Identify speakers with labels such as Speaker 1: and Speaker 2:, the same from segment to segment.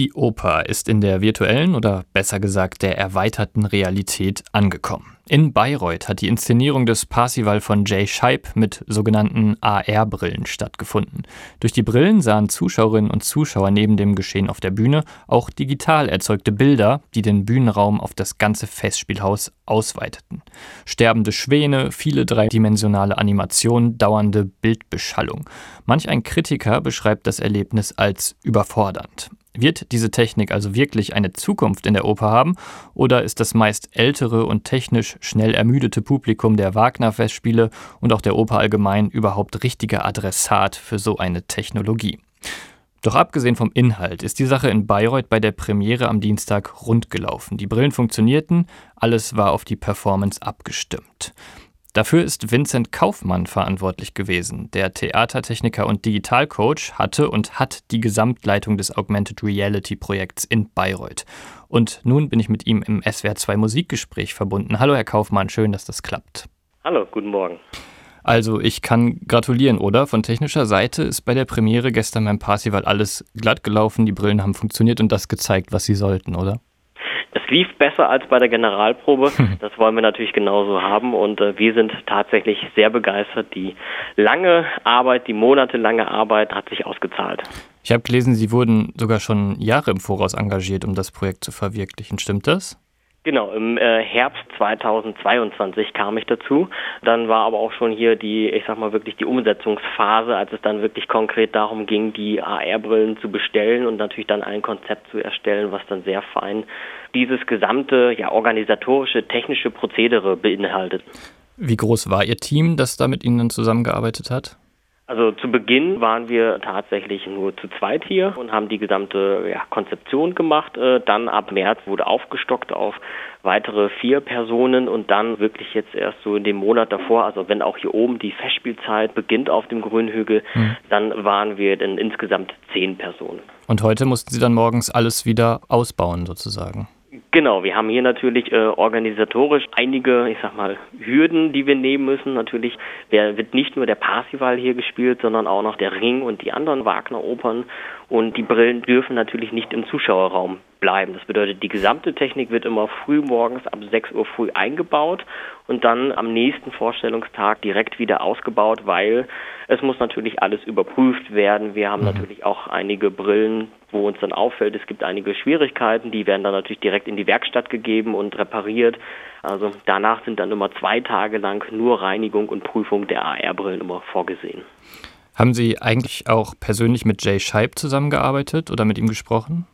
Speaker 1: Die Oper ist in der virtuellen oder besser gesagt der erweiterten Realität angekommen. In Bayreuth hat die Inszenierung des Parsival von Jay Scheib mit sogenannten AR-Brillen stattgefunden. Durch die Brillen sahen Zuschauerinnen und Zuschauer neben dem Geschehen auf der Bühne auch digital erzeugte Bilder, die den Bühnenraum auf das ganze Festspielhaus ausweiteten. Sterbende Schwäne, viele dreidimensionale Animationen, dauernde Bildbeschallung. Manch ein Kritiker beschreibt das Erlebnis als überfordernd. Wird diese Technik also wirklich eine Zukunft in der Oper haben oder ist das meist ältere und technisch schnell ermüdete Publikum der Wagner-Festspiele und auch der Oper allgemein überhaupt richtiger Adressat für so eine Technologie? Doch abgesehen vom Inhalt ist die Sache in Bayreuth bei der Premiere am Dienstag rund gelaufen. Die Brillen funktionierten, alles war auf die Performance abgestimmt. Dafür ist Vincent Kaufmann verantwortlich gewesen. Der Theatertechniker und Digitalcoach hatte und hat die Gesamtleitung des Augmented Reality Projekts in Bayreuth. Und nun bin ich mit ihm im SWR2 Musikgespräch verbunden. Hallo Herr Kaufmann, schön, dass das klappt.
Speaker 2: Hallo, guten Morgen.
Speaker 1: Also ich kann gratulieren, oder? Von technischer Seite ist bei der Premiere gestern beim Parsival alles glatt gelaufen, die Brillen haben funktioniert und das gezeigt, was sie sollten, oder?
Speaker 2: Es lief besser als bei der Generalprobe. Das wollen wir natürlich genauso haben und äh, wir sind tatsächlich sehr begeistert. Die lange Arbeit, die monatelange Arbeit hat sich ausgezahlt.
Speaker 1: Ich habe gelesen, Sie wurden sogar schon Jahre im Voraus engagiert, um das Projekt zu verwirklichen. Stimmt das?
Speaker 2: Genau, im äh, Herbst 2022 kam ich dazu. Dann war aber auch schon hier die, ich sag mal wirklich die Umsetzungsphase, als es dann wirklich konkret darum ging, die AR-Brillen zu bestellen und natürlich dann ein Konzept zu erstellen, was dann sehr fein dieses gesamte ja organisatorische, technische Prozedere beinhaltet.
Speaker 1: Wie groß war Ihr Team, das da mit Ihnen zusammengearbeitet hat?
Speaker 2: Also zu Beginn waren wir tatsächlich nur zu zweit hier und haben die gesamte ja, Konzeption gemacht. Äh, dann ab März wurde aufgestockt auf weitere vier Personen und dann wirklich jetzt erst so in dem Monat davor, also wenn auch hier oben die Festspielzeit beginnt auf dem Grünhügel, mhm. dann waren wir dann insgesamt zehn Personen.
Speaker 1: Und heute mussten Sie dann morgens alles wieder ausbauen sozusagen?
Speaker 2: Genau, wir haben hier natürlich äh, organisatorisch einige, ich sag mal, Hürden, die wir nehmen müssen. Natürlich wird nicht nur der Parsival hier gespielt, sondern auch noch der Ring und die anderen Wagner-Opern. Und die Brillen dürfen natürlich nicht im Zuschauerraum bleiben. Das bedeutet, die gesamte Technik wird immer früh morgens ab 6 Uhr früh eingebaut und dann am nächsten Vorstellungstag direkt wieder ausgebaut, weil es muss natürlich alles überprüft werden. Wir haben mhm. natürlich auch einige Brillen, wo uns dann auffällt, es gibt einige Schwierigkeiten, die werden dann natürlich direkt in die Werkstatt gegeben und repariert. Also danach sind dann immer zwei Tage lang nur Reinigung und Prüfung der AR-Brillen immer vorgesehen.
Speaker 1: Haben Sie eigentlich auch persönlich mit Jay Scheib zusammengearbeitet oder mit ihm gesprochen?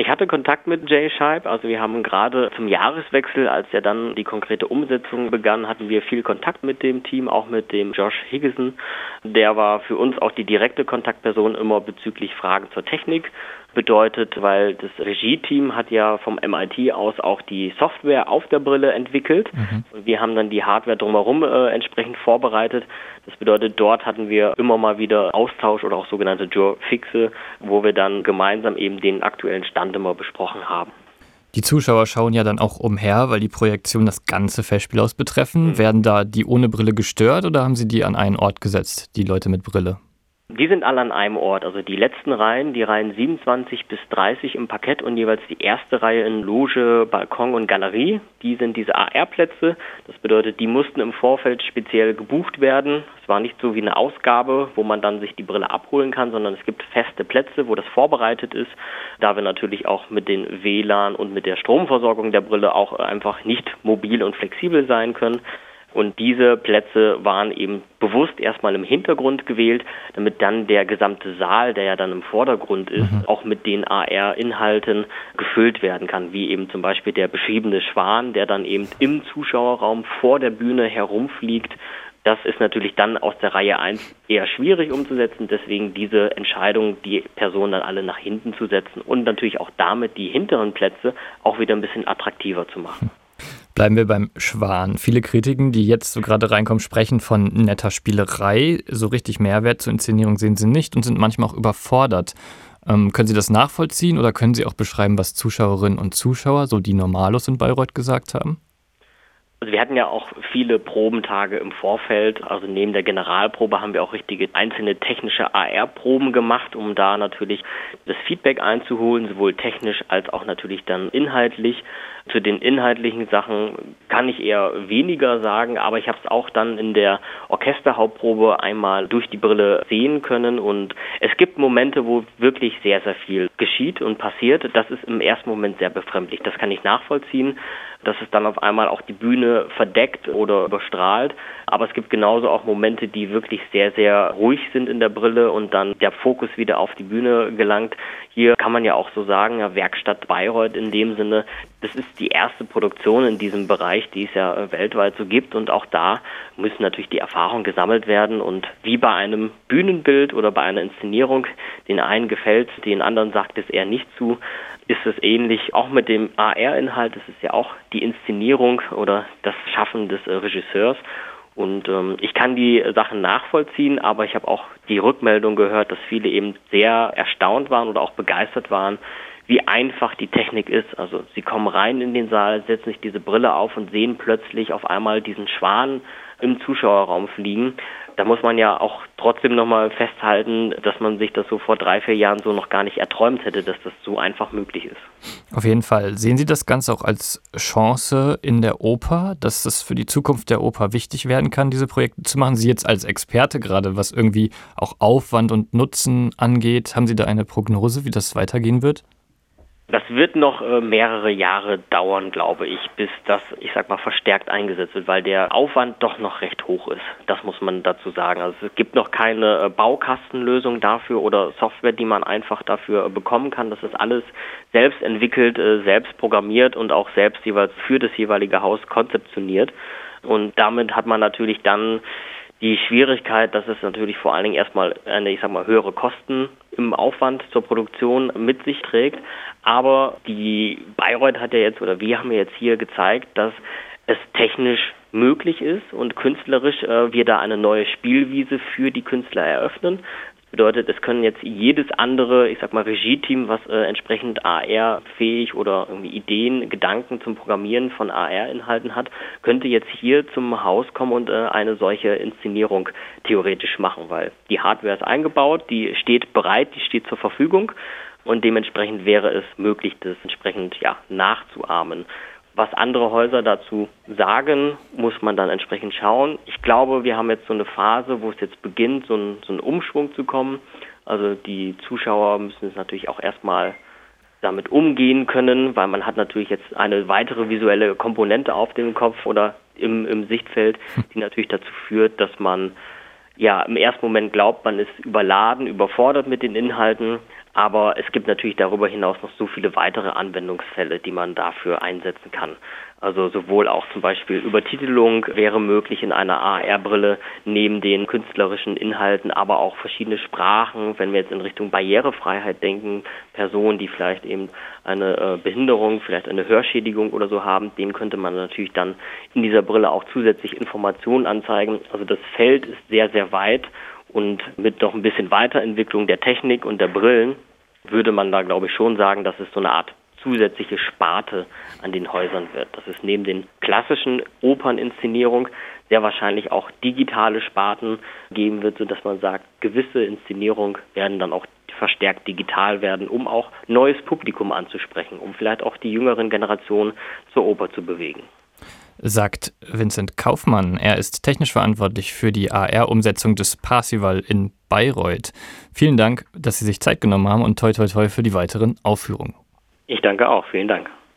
Speaker 2: Ich hatte Kontakt mit Jay Scheib, also wir haben gerade zum Jahreswechsel, als er dann die konkrete Umsetzung begann, hatten wir viel Kontakt mit dem Team, auch mit dem Josh Higgison. Der war für uns auch die direkte Kontaktperson immer bezüglich Fragen zur Technik bedeutet, weil das Regie-Team hat ja vom MIT aus auch die Software auf der Brille entwickelt mhm. und wir haben dann die Hardware drumherum äh, entsprechend vorbereitet. Das bedeutet, dort hatten wir immer mal wieder Austausch oder auch sogenannte Jour-Fixe, wo wir dann gemeinsam eben den aktuellen Stand immer besprochen haben.
Speaker 1: Die Zuschauer schauen ja dann auch umher, weil die Projektionen das ganze Festspielhaus betreffen. Mhm. Werden da die ohne Brille gestört oder haben Sie die an einen Ort gesetzt, die Leute mit Brille?
Speaker 2: Die sind alle an einem Ort. Also die letzten Reihen, die Reihen 27 bis 30 im Parkett und jeweils die erste Reihe in Loge, Balkon und Galerie, die sind diese AR-Plätze. Das bedeutet, die mussten im Vorfeld speziell gebucht werden. Es war nicht so wie eine Ausgabe, wo man dann sich die Brille abholen kann, sondern es gibt feste Plätze, wo das vorbereitet ist. Da wir natürlich auch mit den WLAN und mit der Stromversorgung der Brille auch einfach nicht mobil und flexibel sein können, und diese Plätze waren eben bewusst erstmal im Hintergrund gewählt, damit dann der gesamte Saal, der ja dann im Vordergrund ist, mhm. auch mit den AR-Inhalten gefüllt werden kann, wie eben zum Beispiel der beschriebene Schwan, der dann eben im Zuschauerraum vor der Bühne herumfliegt. Das ist natürlich dann aus der Reihe 1 eher schwierig umzusetzen, deswegen diese Entscheidung, die Personen dann alle nach hinten zu setzen und natürlich auch damit die hinteren Plätze auch wieder ein bisschen attraktiver zu machen.
Speaker 1: Bleiben wir beim Schwan. Viele Kritiken, die jetzt so gerade reinkommen, sprechen von netter Spielerei. So richtig Mehrwert zur Inszenierung sehen sie nicht und sind manchmal auch überfordert. Ähm, können Sie das nachvollziehen oder können Sie auch beschreiben, was Zuschauerinnen und Zuschauer, so die Normalos in Bayreuth, gesagt haben?
Speaker 2: Also wir hatten ja auch viele Probentage im Vorfeld. Also neben der Generalprobe haben wir auch richtige einzelne technische AR-Proben gemacht, um da natürlich das Feedback einzuholen, sowohl technisch als auch natürlich dann inhaltlich. Zu den inhaltlichen Sachen kann ich eher weniger sagen, aber ich habe es auch dann in der Orchesterhauptprobe einmal durch die Brille sehen können und es gibt Momente, wo wirklich sehr, sehr viel geschieht und passiert. Das ist im ersten Moment sehr befremdlich. Das kann ich nachvollziehen dass es dann auf einmal auch die Bühne verdeckt oder überstrahlt. Aber es gibt genauso auch Momente, die wirklich sehr, sehr ruhig sind in der Brille und dann der Fokus wieder auf die Bühne gelangt. Hier kann man ja auch so sagen, ja, Werkstatt Bayreuth in dem Sinne, das ist die erste Produktion in diesem Bereich, die es ja weltweit so gibt und auch da müssen natürlich die Erfahrungen gesammelt werden und wie bei einem Bühnenbild oder bei einer Inszenierung, den einen gefällt, den anderen sagt es eher nicht zu, ist es ähnlich auch mit dem AR-Inhalt. Es ist ja auch die Inszenierung oder das Schaffen des äh, Regisseurs. Und ähm, ich kann die Sachen nachvollziehen, aber ich habe auch die Rückmeldung gehört, dass viele eben sehr erstaunt waren oder auch begeistert waren, wie einfach die Technik ist. Also sie kommen rein in den Saal, setzen sich diese Brille auf und sehen plötzlich auf einmal diesen Schwan im Zuschauerraum fliegen da muss man ja auch trotzdem nochmal festhalten, dass man sich das so vor drei, vier Jahren so noch gar nicht erträumt hätte, dass das so einfach möglich ist.
Speaker 1: Auf jeden Fall. Sehen Sie das Ganze auch als Chance in der Oper, dass das für die Zukunft der Oper wichtig werden kann, diese Projekte zu machen? Sie jetzt als Experte gerade, was irgendwie auch Aufwand und Nutzen angeht, haben Sie da eine Prognose, wie das weitergehen wird?
Speaker 2: Das wird noch äh, mehrere Jahre dauern, glaube ich, bis das, ich sag mal, verstärkt eingesetzt wird, weil der Aufwand doch noch recht hoch ist. Das muss man dazu sagen. Also es gibt noch keine äh, Baukastenlösung dafür oder Software, die man einfach dafür äh, bekommen kann. Das ist alles selbst entwickelt, selbst programmiert und auch selbst jeweils für das jeweilige Haus konzeptioniert. Und damit hat man natürlich dann die Schwierigkeit, dass es natürlich vor allen Dingen erstmal eine, ich sag mal, höhere Kosten im Aufwand zur Produktion mit sich trägt. Aber die Bayreuth hat ja jetzt, oder wir haben ja jetzt hier gezeigt, dass es technisch möglich ist und künstlerisch äh, wir da eine neue Spielwiese für die Künstler eröffnen. Bedeutet, es können jetzt jedes andere, ich sag mal, Regie-Team, was äh, entsprechend AR-fähig oder irgendwie Ideen, Gedanken zum Programmieren von AR-Inhalten hat, könnte jetzt hier zum Haus kommen und äh, eine solche Inszenierung theoretisch machen, weil die Hardware ist eingebaut, die steht bereit, die steht zur Verfügung und dementsprechend wäre es möglich, das entsprechend ja, nachzuahmen. Was andere Häuser dazu sagen, muss man dann entsprechend schauen. Ich glaube, wir haben jetzt so eine Phase, wo es jetzt beginnt, so ein, so ein Umschwung zu kommen. Also die Zuschauer müssen es natürlich auch erstmal damit umgehen können, weil man hat natürlich jetzt eine weitere visuelle Komponente auf dem Kopf oder im, im Sichtfeld, die natürlich dazu führt, dass man ja im ersten Moment glaubt, man ist überladen, überfordert mit den Inhalten, aber es gibt natürlich darüber hinaus noch so viele weitere Anwendungsfälle, die man dafür einsetzen kann. Also sowohl auch zum Beispiel Übertitelung wäre möglich in einer AR-Brille neben den künstlerischen Inhalten, aber auch verschiedene Sprachen, wenn wir jetzt in Richtung Barrierefreiheit denken, Personen, die vielleicht eben eine äh, Behinderung, vielleicht eine Hörschädigung oder so haben, denen könnte man natürlich dann in dieser Brille auch zusätzlich Informationen anzeigen. Also das Feld ist sehr, sehr weit und mit noch ein bisschen Weiterentwicklung der Technik und der Brillen würde man da, glaube ich, schon sagen, dass es so eine Art zusätzliche Sparte an den Häusern wird. Dass es neben den klassischen Operninszenierungen sehr wahrscheinlich auch digitale Sparten geben wird, sodass man sagt, gewisse Inszenierungen werden dann auch verstärkt digital werden, um auch neues Publikum anzusprechen, um vielleicht auch die jüngeren Generationen zur Oper zu bewegen
Speaker 1: sagt Vincent Kaufmann. Er ist technisch verantwortlich für die AR-Umsetzung des Parsival in Bayreuth. Vielen Dank, dass Sie sich Zeit genommen haben und toi toi toi für die weiteren Aufführungen.
Speaker 2: Ich danke auch. Vielen Dank.